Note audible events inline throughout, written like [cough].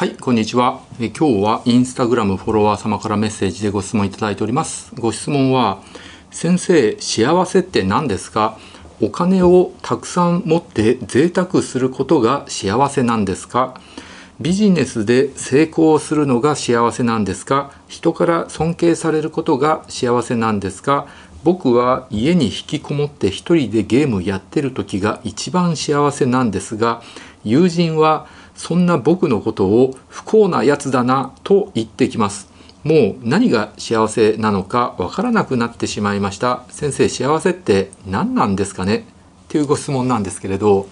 はいこんにちは。え今日はインスタグラムフォロワー様からメッセージでご質問いただいております。ご質問は先生幸せって何ですか？お金をたくさん持って贅沢することが幸せなんですか？ビジネスで成功するのが幸せなんですか？人から尊敬されることが幸せなんですか？僕は家に引きこもって一人でゲームやってる時が一番幸せなんですが友人はそんな僕のことを不幸なやつだなと言ってきます。もう何が幸せなのかわからなくなってしまいました。先生幸せって何なんですかね？っていうご質問なんですけれど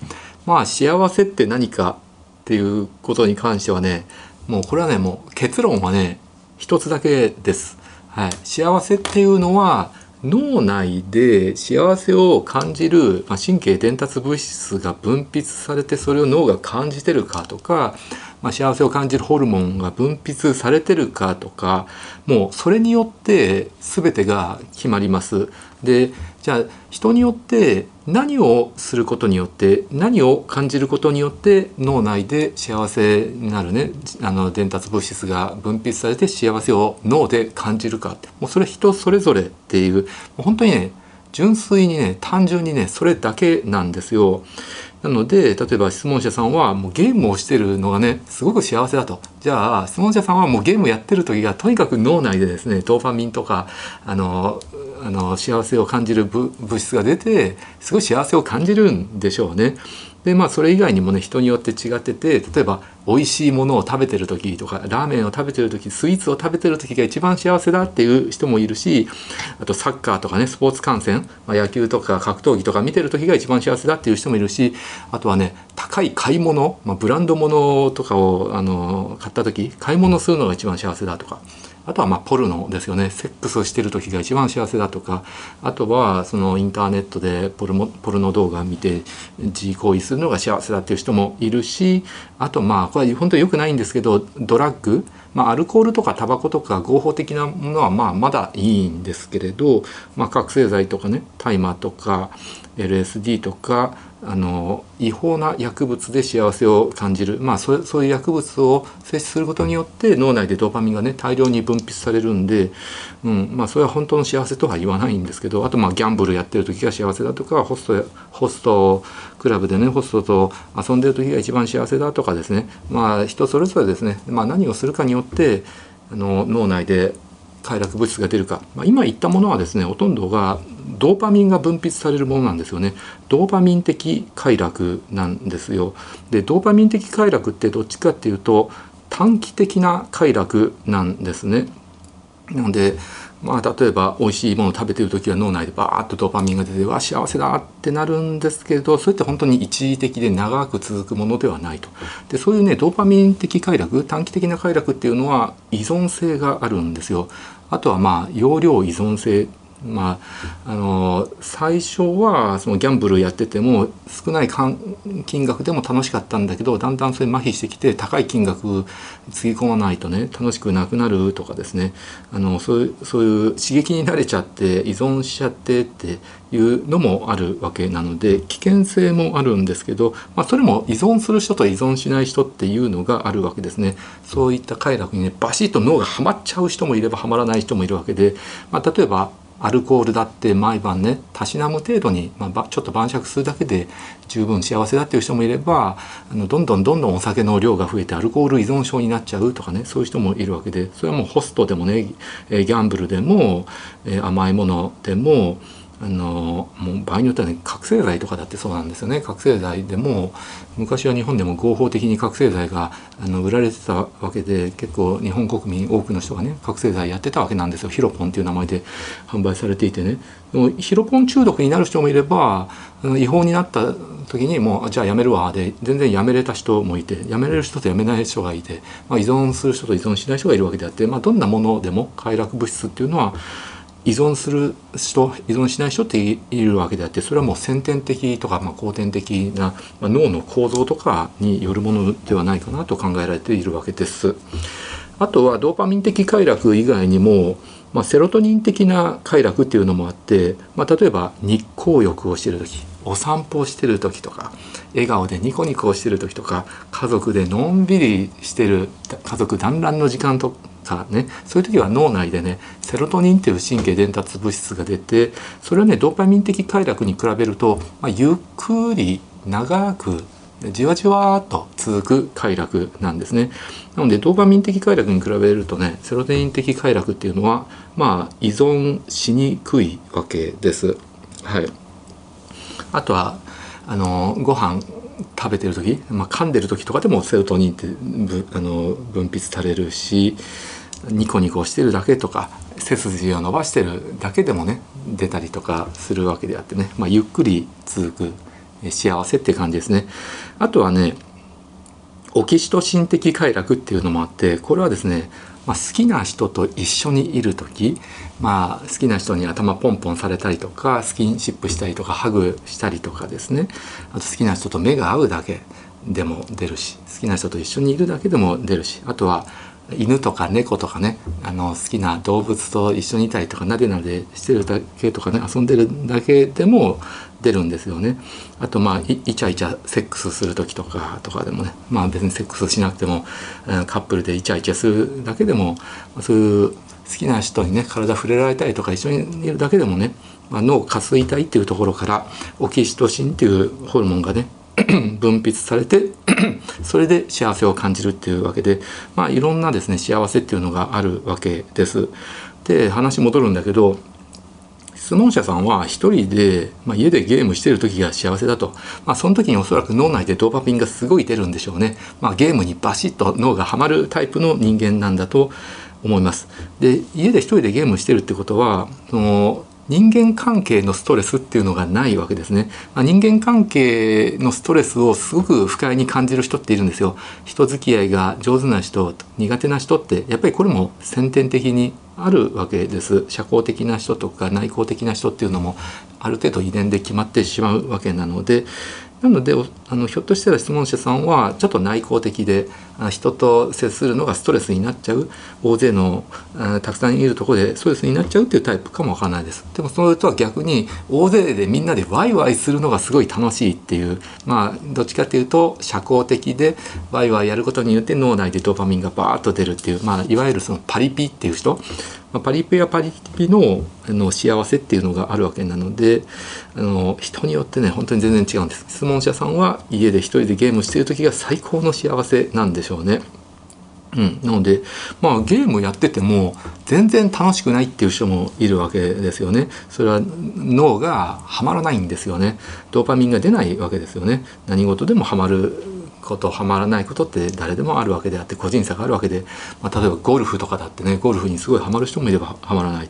まあ幸せって何かっていうことに関してはねもうこれはねもう結論はね一つだけです、はい、幸せっていうのは脳内で幸せを感じる、ま、神経伝達物質が分泌されてそれを脳が感じてるかとか、まあ、幸せを感じるホルモンが分泌されてるかとかもうそれによって全てが決まります。でじゃあ人によって何をすることによって何を感じることによって脳内で幸せになるね。あの伝達物質が分泌されて幸せを脳で感じるかって。もうそれ人それぞれっていう。本当にね純粋にね単純にねそれだけなんですよ。なので例えば質問者さんはもうゲームをしてるのがねすごく幸せだと。じゃあ質問者さんはもうゲームやってる時がとにかく脳内でですねドーパミンとかあのあの幸せを感じる物質が出てすごい幸せを感じるんでしょうね。でまあそれ以外にもね人によって違ってて例えば美味しいものを食べてる時とかラーメンを食べてる時スイーツを食べてる時が一番幸せだっていう人もいるしあとサッカーとかねスポーツ観戦、まあ、野球とか格闘技とか見てる時が一番幸せだっていう人もいるしあとはね高い買い物、まあ、ブランド物とかをあの買った時買い物するのが一番幸せだとかあとはまあポルノですよね。セックスをしてる時が一番幸せだとか。あとはそのインターネットでポルモポルノ動画見て自行為するのが幸せだっていう人もいるし。あとまあこれは本当に良くないんですけどドラッグ。まあ、アルコールとかタバコとか合法的なものはまあまだいいんですけれど、まあ、覚醒剤とかね大麻とか LSD とかあの違法な薬物で幸せを感じる、まあ、そそういう薬物を摂取することによって脳内でドーパミンがね大量に分泌されるんで、うんまあ、それは本当の幸せとは言わないんですけどあとまあギャンブルやってる時が幸せだとかホストホストクラブでねホストと遊んでる時が一番幸せだとかですね。まあ人それぞれですね、まあ、何をするかによってあの脳内で快楽物質が出るか、まあ、今言ったものはですねほとんどがドーパミンが分泌されるものなんですよね。ドーパミン的快楽なんですよ。でドーパミン的快楽ってどっちかっていうと短期的な快楽なんですね。なのでまあ、例えば美味しいものを食べてる時は脳内でバーッとドーパミンが出てわ幸せだってなるんですけどそれって本当に一時的で長く続くものではないと。でそういうねドーパミン的快楽短期的な快楽っていうのは依存性があるんですよ。あとはまあ容量依存性まあ、あの最初はそのギャンブルやってても少ない金額でも楽しかったんだけどだんだんそれ麻痺してきて高い金額つぎ込まないとね楽しくなくなるとかですね。あのそういうそういう刺激に慣れちゃって依存しちゃってっていうのもあるわけなので危険性もあるんですけど、まあ、それも依存する人と依存しない人っていうのがあるわけですね。そういった快楽にねバシッと脳がはまっちゃう人もいればはまらない人もいるわけで、まあ、例えばアルコールだって毎晩ねたしなむ程度に、まあ、ちょっと晩酌するだけで十分幸せだっていう人もいればあのどんどんどんどんお酒の量が増えてアルコール依存症になっちゃうとかねそういう人もいるわけでそれはもうホストでもねギャンブルでも甘いものでもあのもう場合によってはね覚醒剤とかだってそうなんですよね。覚醒剤でも昔は日本でも合法的に覚醒剤があの売られてたわけで結構日本国民多くの人がね覚醒剤やってたわけなんですよ。ヒロポンっていう名前で販売されていてね。でもヒロポン中毒になる人もいればあの違法になった時にもうじゃあやめるわ。で全然やめれた人もいてやめれる人とやめない人がいて、まあ、依存する人と依存しない人がいるわけであって、まあ、どんなものでも快楽物質っていうのは依存する人依存しない人っているわけであってそれはもう先天的とか、まあ、後天的な、まあ、脳の構造とかによるものではないかなと考えられているわけです。あとはドーパミン的快楽以外にも、まあ、セロトニン的な快楽っていうのもあって、まあ、例えば日光浴をしてる時お散歩をしてる時とか笑顔でニコニコしてる時とか家族でのんびりしてる家族団らんの時間とかねそういう時は脳内でねセロトニンっていう神経伝達物質が出てそれはねドーパミン的快楽に比べると、まあ、ゆっくり長くじわじわっと続く快楽なんですね。なのでドーパミン的快楽に比べるとねセロトニン的快楽っていうのはまあ依存しにくいわけです。はい、あとはあのご飯食べてる時、まあ、噛んでる時とかでもセロトニンってあの分泌されるしニコニコしてるだけとか背筋を伸ばしてるだけでもね出たりとかするわけであってね、まあ、ゆっくり続く幸せって感じですね。あとはねオキシトシン的快楽っていうのもあってこれはですね、まあ、好きな人と一緒にいる時、まあ、好きな人に頭ポンポンされたりとかスキンシップしたりとかハグしたりとかですねあと好きな人と目が合うだけでも出るし好きな人と一緒にいるだけでも出るしあとは犬とか猫とかねあの好きな動物と一緒にいたりとかなでなでしてるだけとかね遊んでるだけでも出るんですよね。あとまあイチャイチャセックスする時とかとかでもねまあ別にセックスしなくてもカップルでイチャイチャするだけでもそういう好きな人にね体触れられたりとか一緒にいるだけでもね、まあ、脳下垂体っていうところからオキシトシンっていうホルモンがね [clears throat] 分泌されて [clears throat] それで幸せを感じるっていうわけで、まあ、いろんなですね幸せっていうのがあるわけです。で話戻るんだけど質問者さんは一人で、まあ、家でゲームしてる時が幸せだと、まあ、その時におそらく脳内でドーパミンがすごい出るんでしょうね、まあ、ゲームにバシッと脳がはまるタイプの人間なんだと思います。で家で一人でゲームしてるってことはその人間関係のストレスっていうのがないわけですね。まあ、人間関係のストレスをすごく不快に感じる人っているんですよ。人付き合いが上手な人、苦手な人ってやっぱりこれも先天的にあるわけです。社交的な人とか内向的な人っていうのもある程度遺伝で決まってしまうわけなので、なのであのひょっとしたら質問者さんはちょっと内向的で人と接するのがストレスになっちゃう大勢のたくさんいるとこでストレスになっちゃうっていうタイプかもわからないです。でもそれとは逆に大勢でみんなでワイワイするのがすごい楽しいっていうまあどっちかっていうと社交的でワイワイやることによって脳内でドーパミンがバーッと出るっていう、まあ、いわゆるそのパリピっていう人まあ、パリピはパリピのあの幸せっていうのがあるわけなのであの人によってね本当に全然違うんです質問者さんは家で一人でゲームしてる時が最高の幸せなんでしょうね。うん、なのでまあゲームやってても全然楽しくないっていう人もいるわけですよね。それは脳がはまらないんですよね。ドーパミンが出ないわけですよね。何事でもハマることはまらないことって誰でもあるわけであって個人差があるわけで、まあ、例えばゴルフとかだってねゴルフにすごいハマる人もいればハマらない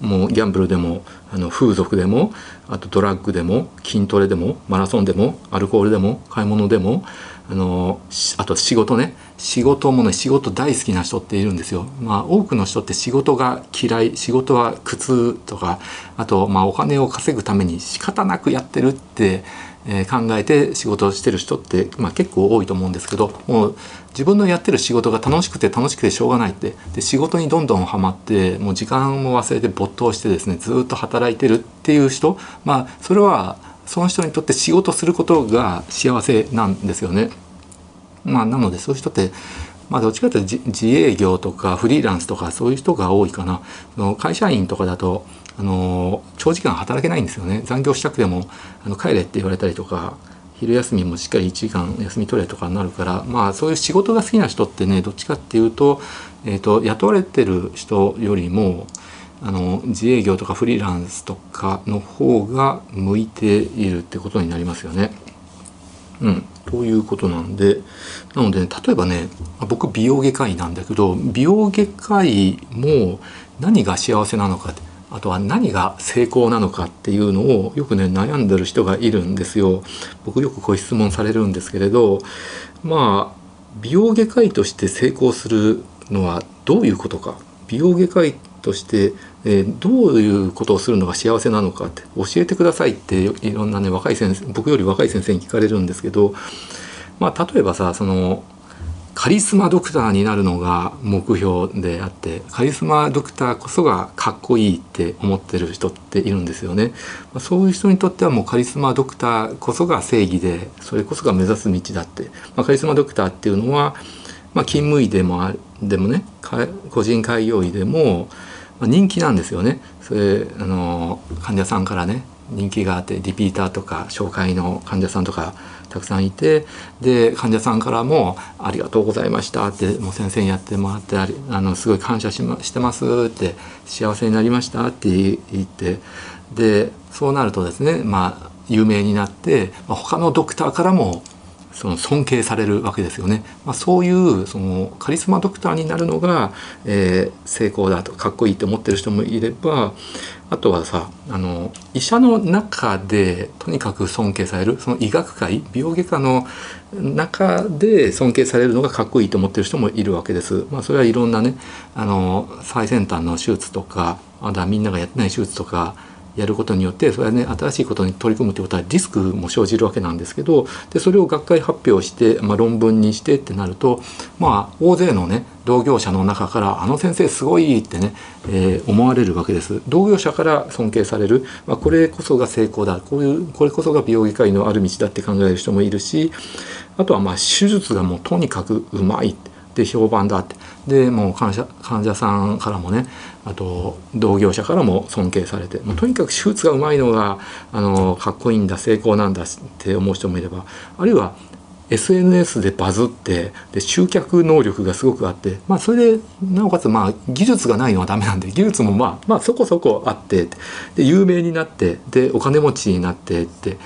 もうギャンブルでもあの風俗でもあとドラッグでも筋トレでもマラソンでもアルコールでも買い物でもあのあと仕事ね仕事もね仕事大好きな人っているんですよ。まあ多くの人って仕事が嫌い仕事は苦痛とかあとまあお金を稼ぐために仕方なくやってるってえ考えて仕事をしてる人って、まあ、結構多いと思うんですけどもう自分のやってる仕事が楽しくて楽しくてしょうがないってで仕事にどんどんはまってもう時間も忘れて没頭してですねずっと働いてるっていう人まあそれはその人にとって仕事することが幸せなんですよね。まあ、なのでそういう人ってまあ、どっちかというと自営業とかフリーランスとかそういう人が多いかな。の会社員とかだとあの長時間働けないんですよね。残業したくてもあの帰れって言われたりとか昼休みもしっかり1時間休み取れとかになるからまあそういう仕事が好きな人ってねどっちかっていうと,、えーと、雇われてる人よりもあの自営業とかフリーランスとかの方が向いているってことになりますよね。うん、ということなんでなので、ね、例えばね僕美容外科医なんだけど美容外科医も何が幸せなのかあとは何が成功なのかっていうのをよくね悩んでる人がいるんですよ。僕よくご質問されるんですけれどまあ美容外科医として成功するのはどういうことか美容外科医として、えー、どういうことをするのが幸せなのかって教えてくださいっていろんなね若い先生僕より若い先生に聞かれるんですけどまあ例えばさそのカリスマドクターになるのが目標であってカリスマドクターこそがかっこいいって思ってる人っているんですよね。まあ、そういう人にとってはもうカリスマドクターこそが正義でそれこそが目指す道だって、まあ、カリスマドクターっていうのは、まあ、勤務医でもあでもね個人開業医でも人気なんですよね。それあの患者さんからね人気があってリピーターとか紹介の患者さんとかたくさんいてで患者さんからも「ありがとうございました」って「もう先生にやってもらってああのすごい感謝し,、ま、してます」って「幸せになりました」って言ってでそうなるとですねまあ有名になって、まあ、他のドクターからもその尊敬されるわけですよね、まあ、そういうそのカリスマドクターになるのが、えー、成功だとかっこいいって思ってる人もいればあとはさあの医者の中でとにかく尊敬されるその医学界美容外科の中で尊敬されるのがかっこいいと思ってる人もいるわけです。まあ、それはいろんなねあの最先端の手術とかまだみんながやってない手術とかやることによってそれはね新しいことに取り組むということはリスクも生じるわけなんですけどでそれを学会発表して、まあ、論文にしてってなるとまあ大勢のね同業者の中から「あの先生すごい!」ってね、えー、思われるわけです。同業者から尊敬される、まあ、これこそが成功だこういうこれこそが美容外科医のある道だって考える人もいるしあとはまあ手術がもうとにかくうまいって評判だって。でもう患者患者さんからもねあと同業者からも尊敬されて。もうとにかく手術がうまいのがあのかっこいいんだ成功なんだって思う人もいればあるいは SNS でバズってで集客能力がすごくあって、まあ、それでなおかつまあ技術がないのはダメなんで技術もまあまあそこそこあってで有名になってでお金持ちになってって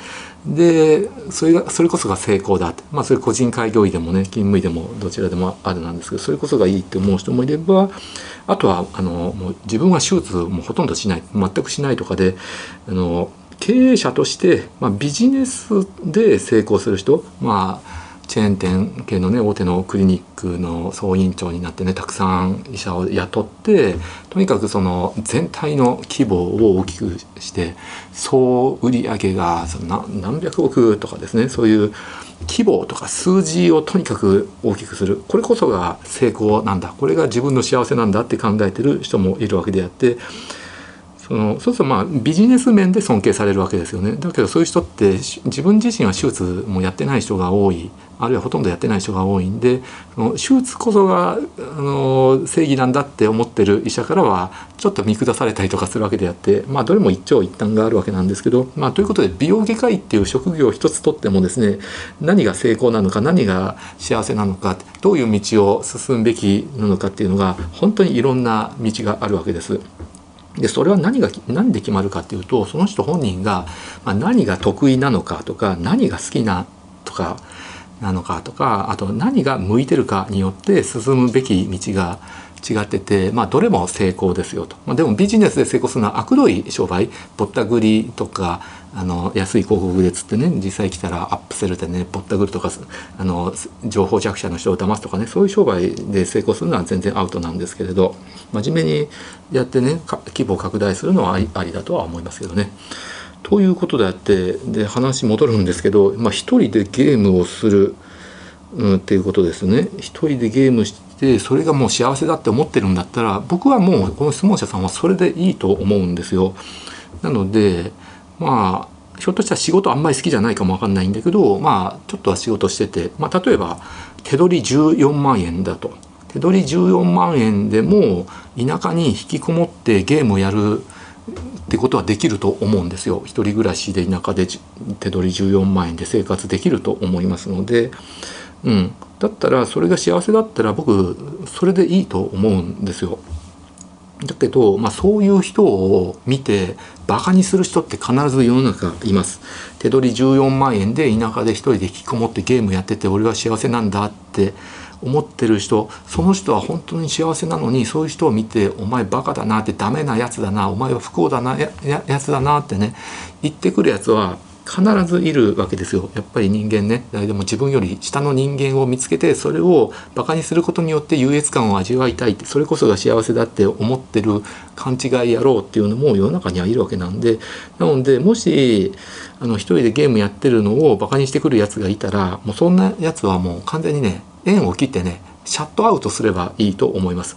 でそれがそれこそが成功だってまあそれ個人開業医でもね勤務医でもどちらでもあるなんですけどそれこそがいいって思う人もいればあとはあのもう自分は手術もほとんどしない全くしないとかであの経営者として、まあ、ビジネスで成功する人まあチェーン店系のね大手のクリニックの総院長になってねたくさん医者を雇ってとにかくその全体の規模を大きくして総売上がその何百億とかですねそういう規模とか数字をとにかく大きくする。これこそが成功なんだ。これが自分の幸せなんだって考えてる人もいるわけであってそのそうするとまあビジネス面で尊敬されるわけですよねだけどそういう人って自分自身は手術もやってない人が多いあるいはほとんどやってない人が多いんでその手術こそがあの正義なんだって思ってる医者からはちょっと見下されたりとかするわけであってまあどれも一長一短があるわけなんですけどまあということで美容外科医っていう職業を一つとってもですね何が成功なのか何が幸せなのかどういう道を進むべきなのかっていうのが本当にいろんな道があるわけです。でそれは何が何で決まるかっていうとその人本人が、ま、何が得意なのかとか何が好きなとかなのかとかあと何が向いてるかによって進むべき道が違ってて、まあ、どれも成功ですよと、まあ、でもビジネスで成功するのは悪どい商売。ぼったくりとかあの安い広告でつってね実際来たらアップセルでねぼったくるとかあの情報弱者の人を騙すとかねそういう商売で成功するのは全然アウトなんですけれど真面目にやってね規模を拡大するのはありだとは思いますけどね。ということであってで話戻るんですけど、まあ、一人でゲームをする、うん、っていうことですね。一人でゲームしてそれがもう幸せだって思ってるんだったら僕はもうこの質問者さんはそれでいいと思うんですよ。なのでまあひょっとしたら仕事あんまり好きじゃないかもわかんないんだけどまあちょっとは仕事してて、まあ、例えば手取り14万円だと。手取り14万円でも田舎に引きこもってゲームをやるってことはできると思うんですよ。一人暮らしで田舎で手取り14万円で生活できると思いますので、うん、だったらそれが幸せだったら僕それでいいと思うんですよ。だけど、まあ、そういう人を見てバカにする人って必ず世の中います。手取り14万円で田舎で一人で引きこもってゲームやってて俺は幸せなんだって思ってる人その人は本当に幸せなのにそういう人を見て「お前バカだな」って「ダメなやつだな」「お前は不幸だなややつだな」ってね言ってくるやつは必ずいるわけですよ。やっぱり人間ね。でも自分より下の人間を見つけてそれをバカにすることによって優越感を味わいたいってそれこそが幸せだって思ってる勘違い野郎っていうのも世の中にはいるわけなんで。なのでもしあの一人でゲームやってるのをバカにしてくるやつがいたらもうそんなやつはもう完全にね縁を切ってねシャットアウトすればいいと思います。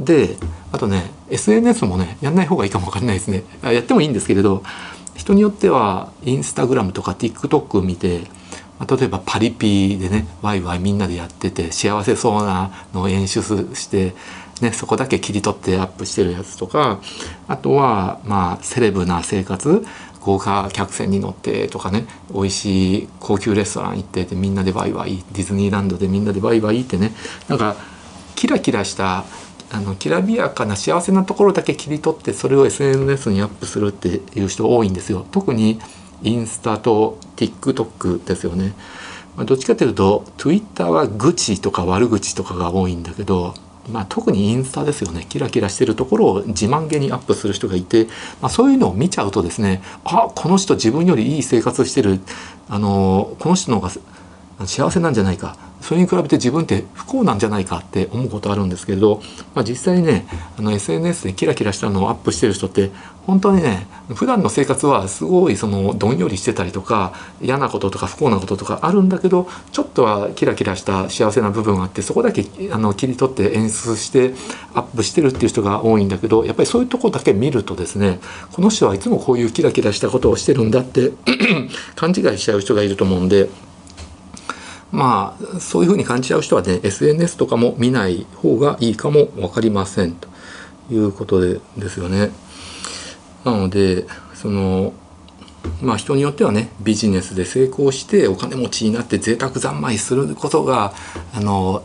であとね SNS もねやんない方がいいかもわかんないですね。やってもいいんですけれど人によってはインスタグラムとか TikTok 見て例えばパリピでねワイワイみんなでやってて幸せそうなのを演出して、ね、そこだけ切り取ってアップしてるやつとかあとはまあセレブな生活豪華客船に乗ってとかね美味しい高級レストラン行っててみんなでワイワイディズニーランドでみんなでワイワイってねなんかキラキラしたあのきらびやかな幸せなところだけ切り取ってそれを SNS にアップするっていう人多いんですよ。特にインスタと TikTok ですよね。まあ、どっちかというと Twitter は愚痴とか悪口とかが多いんだけど、まあ、特にインスタですよねキラキラしてるところを自慢げにアップする人がいて、まあ、そういうのを見ちゃうとですねあこの人自分よりいい生活してるあのこの人の方が幸せなんじゃないかそれに比べて自分って不幸なんじゃないかって思うことあるんですけれど、まあ、実際ねあの SNS でキラキラしたのをアップしてる人って本当にね普段の生活はすごいそのどんよりしてたりとか嫌なこととか不幸なこととかあるんだけどちょっとはキラキラした幸せな部分があってそこだけあの切り取って演出してアップしてるっていう人が多いんだけどやっぱりそういうとこだけ見るとですねこの人はいつもこういうキラキラしたことをしてるんだって [clears throat] 勘違いしちゃう人がいると思うんで。まあそういうふうに感じちゃう人はね SNS とかも見ない方がいいかも分かりませんということでですよね。なのでそのまあ人によってはねビジネスで成功してお金持ちになって贅沢三昧することがあの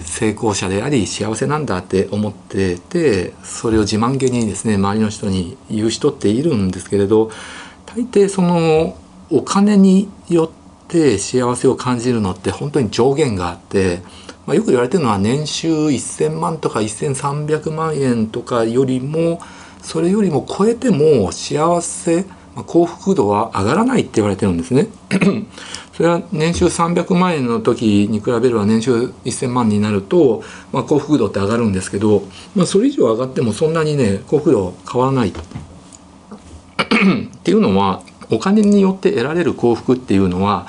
成功者であり幸せなんだって思っててそれを自慢げにですね周りの人に言う人っているんですけれど大抵そのお金によってって幸せを感じるのって本当に上限があって、まあ、よく言われてるのは年収1,000万とか1,300万円とかよりもそれよりも超えても幸せ、まあ、幸福度は上がらないって言われてるんですね。[clears throat] それは年収300万円の時に比べれば年収1,000万になると、まあ、幸福度って上がるんですけど、まあ、それ以上上がってもそんなにね幸福度変わらない [clears throat] っていうのはお金によって得られる幸福っていうのは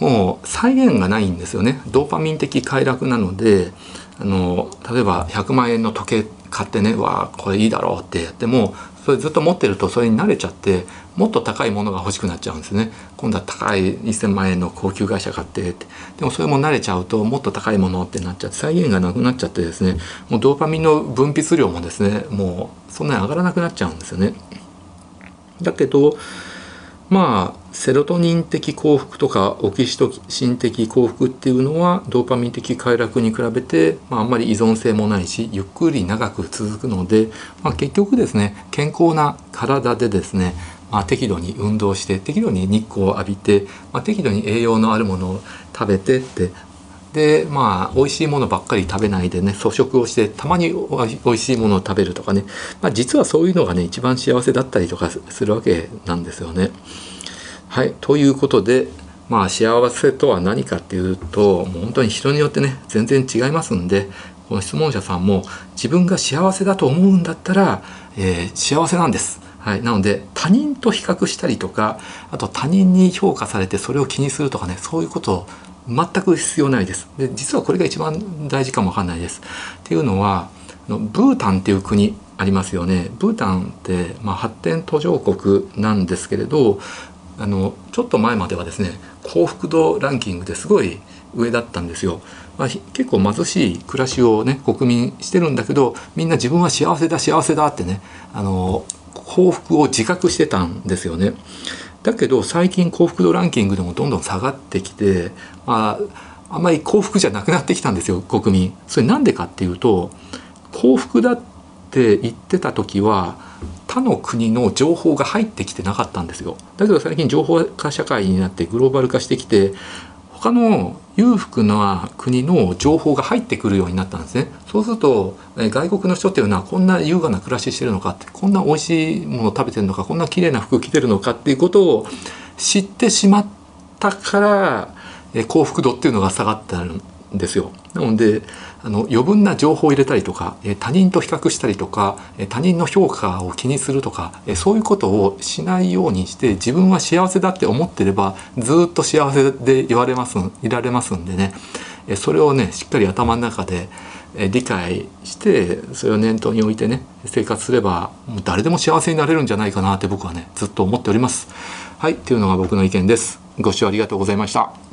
もう再現がないんですよね。ドーパミン的快楽なのであの例えば100万円の時計買ってねわあこれいいだろうってやってもそれずっと持ってるとそれに慣れちゃってもっと高いものが欲しくなっちゃうんですね。今度は高い1,000万円の高級会社買ってって。でもそれも慣れちゃうともっと高いものってなっちゃって再現がなくなっちゃってですね。もうドーパミンの分泌量もですねもうそんなに上がらなくなっちゃうんですよね。だけどまあセロトニン的幸福とかオキシトシン的幸福っていうのはドーパミン的快楽に比べて、まあ、あんまり依存性もないしゆっくり長く続くので、まあ、結局ですね健康な体でですね、まあ、適度に運動して適度に日光を浴びて、まあ、適度に栄養のあるものを食べてってでまあ美味しいものばっかり食べないでね粗食をしてたまに美味しいものを食べるとかね、まあ、実はそういうのがね一番幸せだったりとかするわけなんですよね。はいということでまあ幸せとは何かっていうともう本当に人によってね全然違いますんでこの質問者さんも自分が幸せだと思うんだったら、えー、幸せなんです。はい、なので他人と比較したりとかあと他人に評価されてそれを気にするとかねそういうことを全く必要ないです。で実はこれが一番大事かもわかんないです。っていうのはのブータンっていう国ありますよね。ブータンって、まあ、発展途上国なんですけれどあのちょっと前まではですね幸福度ランキングですごい上だったんですよ。まあ、結構貧しい暮らしをね国民してるんだけどみんな自分は幸せだ幸せだってねあの幸福を自覚してたんですよね。だけど最近幸福度ランキングでもどんどん下がってきて、まあ、あんまり幸福じゃなくなってきたんですよ国民。それなんでかっていうと幸福だって言ってた時は他の国の情報が入ってきてなかったんですよ。だけど最近情報化社会になってグローバル化してきて他の裕福な国の情報が入ってくるようになったんですね。そうすると外国の人っていうのはこんな優雅な暮らししてるのかってこんな美味しいもの食べてるのかこんな綺麗な服着てるのかっていうことを知ってしまったから幸福度っていうのが下がってるですよ。なのであの余分な情報を入れたりとか他人と比較したりとか他人の評価を気にするとかそういうことをしないようにして自分は幸せだって思ってればずっと幸せで言われますいられますんでねそれをねしっかり頭の中で理解してそれを念頭に置いてね生活すればもう誰でも幸せになれるんじゃないかなって僕はねずっと思っております。はいっていうのが僕の意見です。ご視聴ありがとうございました。